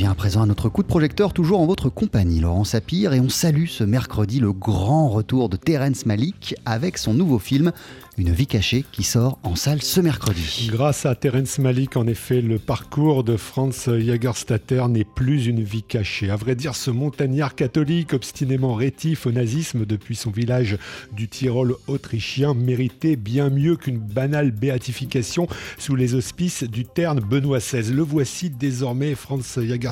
revient à présent à notre coup de projecteur, toujours en votre compagnie, Laurent Sapir, et on salue ce mercredi le grand retour de Terence Malik avec son nouveau film une vie cachée qui sort en salle ce mercredi. Grâce à Terence Malik, en effet, le parcours de Franz Jagerstatter n'est plus une vie cachée. À vrai dire, ce montagnard catholique obstinément rétif au nazisme depuis son village du Tyrol autrichien méritait bien mieux qu'une banale béatification sous les auspices du terne Benoît XVI. Le voici désormais, Franz Jagerstatter,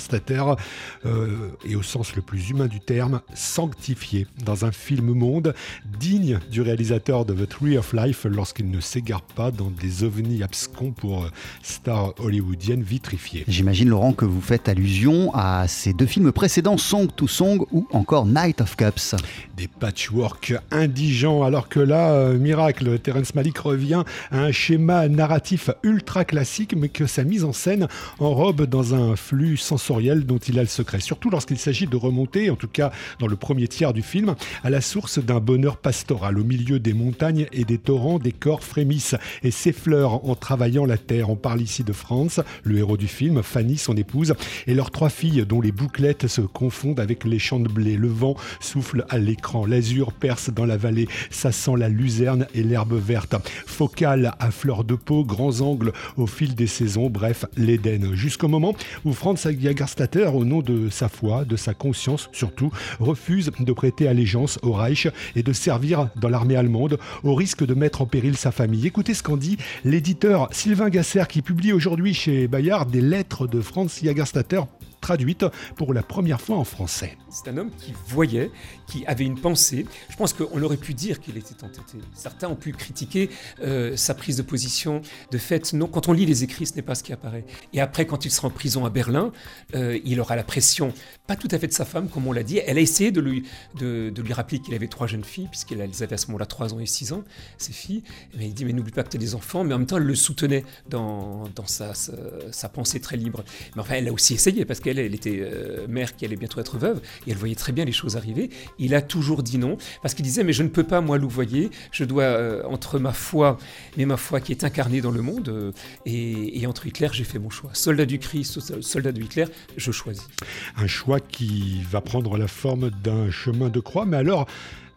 euh, et au sens le plus humain du terme, sanctifié dans un film monde digne du réalisateur de The Tree of Life lorsqu'il ne s'égare pas dans des ovnis abscons pour euh, stars hollywoodiennes vitrifiées. J'imagine, Laurent, que vous faites allusion à ces deux films précédents, Song to Song ou encore Night of Cups. Des patchwork indigents, alors que là, euh, miracle, Terence Malick revient à un schéma narratif ultra classique, mais que sa mise en scène enrobe dans un flux sensoriel dont il a le secret. Surtout lorsqu'il s'agit de remonter, en tout cas dans le premier tiers du film, à la source d'un bonheur pastoral au milieu des montagnes et des torrents des corps frémissent et s'effleurent en travaillant la terre. On parle ici de France, le héros du film, Fanny, son épouse, et leurs trois filles dont les bouclettes se confondent avec les champs de blé. Le vent souffle à l'écran, l'azur perce dans la vallée, ça sent la luzerne et l'herbe verte. Focale à fleur de peau, grands angles au fil des saisons, bref, l'Éden. Jusqu'au moment où Franz Jagerstatter, au nom de sa foi, de sa conscience surtout, refuse de prêter allégeance au Reich et de servir dans l'armée allemande au risque de mettre en péril sa famille. Écoutez ce qu'en dit l'éditeur Sylvain Gasser qui publie aujourd'hui chez Bayard des lettres de Franz Jagerstatter traduite pour la première fois en français. C'est un homme qui voyait, qui avait une pensée. Je pense qu'on aurait pu dire qu'il était entêté. Certains ont pu critiquer euh, sa prise de position. De fait, non, quand on lit les écrits, ce n'est pas ce qui apparaît. Et après, quand il sera en prison à Berlin, euh, il aura la pression, pas tout à fait de sa femme, comme on l'a dit. Elle a essayé de lui, de, lui rappeler qu'il avait trois jeunes filles, puisqu'elles avaient à ce moment-là trois ans et six ans, ses filles. Mais il dit, mais n'oublie pas que tu as des enfants. Mais en même temps, elle le soutenait dans, sa, sa, pensée très libre. Mais enfin, elle a aussi essayé, parce qu'elle elle était euh, mère qui allait bientôt être veuve, et elle voyait très bien les choses arriver. Il a toujours dit non, parce qu'il disait, mais je ne peux pas, moi, louvoyer, je dois, euh, entre ma foi, mais ma foi qui est incarnée dans le monde, euh, et, entre Hitler, j'ai fait mon choix. Soldat du Christ, soldat de Hitler, je choisis. Un choix qui va prendre la forme d'un chemin de croix, mais alors...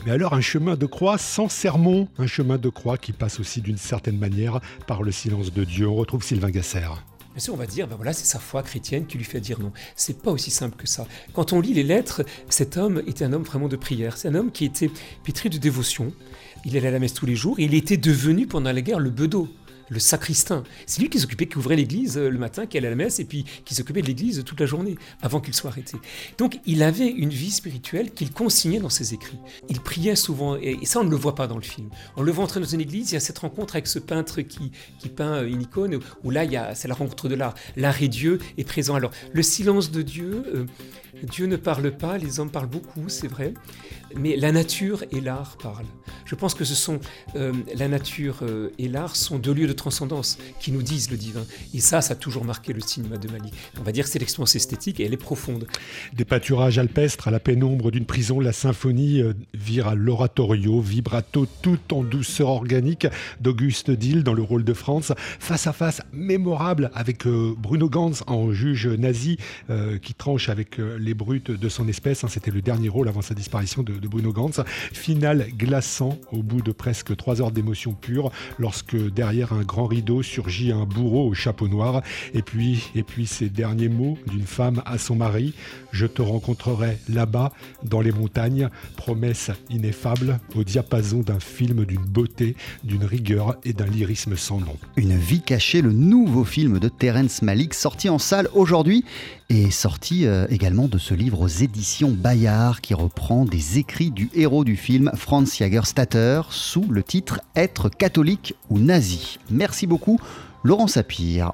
Mais alors un chemin de croix sans sermon, un chemin de croix qui passe aussi d'une certaine manière par le silence de Dieu. On retrouve Sylvain Gasser. Bien sûr, on va dire, ben voilà, c'est sa foi chrétienne qui lui fait dire non. C'est pas aussi simple que ça. Quand on lit les lettres, cet homme était un homme vraiment de prière. C'est un homme qui était pétri de dévotion. Il allait à la messe tous les jours et il était devenu pendant la guerre le bedeau le sacristain. C'est lui qui s'occupait, qui ouvrait l'église euh, le matin, qui allait à la messe et puis qui s'occupait de l'église toute la journée avant qu'il soit arrêté. Donc il avait une vie spirituelle qu'il consignait dans ses écrits. Il priait souvent et ça on ne le voit pas dans le film. On le voit entrer dans une église, il y a cette rencontre avec ce peintre qui, qui peint une icône où là c'est la rencontre de l'art. L'art et Dieu est présent. Alors le silence de Dieu, euh, Dieu ne parle pas, les hommes parlent beaucoup, c'est vrai, mais la nature et l'art parlent. Je pense que ce sont euh, la nature et l'art sont deux lieux de transcendance qui nous disent le divin. Et ça, ça a toujours marqué le cinéma de Mali. On va dire que c'est l'expérience esthétique et elle est profonde. Des pâturages alpestres à la pénombre d'une prison, la symphonie euh, vire à l'oratorio, vibrato tout en douceur organique d'Auguste Dill dans le rôle de France, face à face mémorable avec euh, Bruno Gantz en juge nazi euh, qui tranche avec les brutes de son espèce. Hein. C'était le dernier rôle avant sa disparition de, de Bruno Gantz. Final glaçant au bout de presque trois heures d'émotion pure lorsque derrière un grand rideau surgit un bourreau au chapeau noir. Et puis, et ces derniers mots d'une femme à son mari Je te rencontrerai là-bas, dans les montagnes. Promesse ineffable au diapason d'un film d'une beauté, d'une rigueur et d'un lyrisme sans nom. Une vie cachée, le nouveau film de Terence Malik, sorti en salle aujourd'hui et sorti euh, également de ce livre aux éditions Bayard qui reprend des écrits du héros du film Franz Jagerstatter sous le titre Être catholique ou nazi. Merci beaucoup, Laurent Sapir.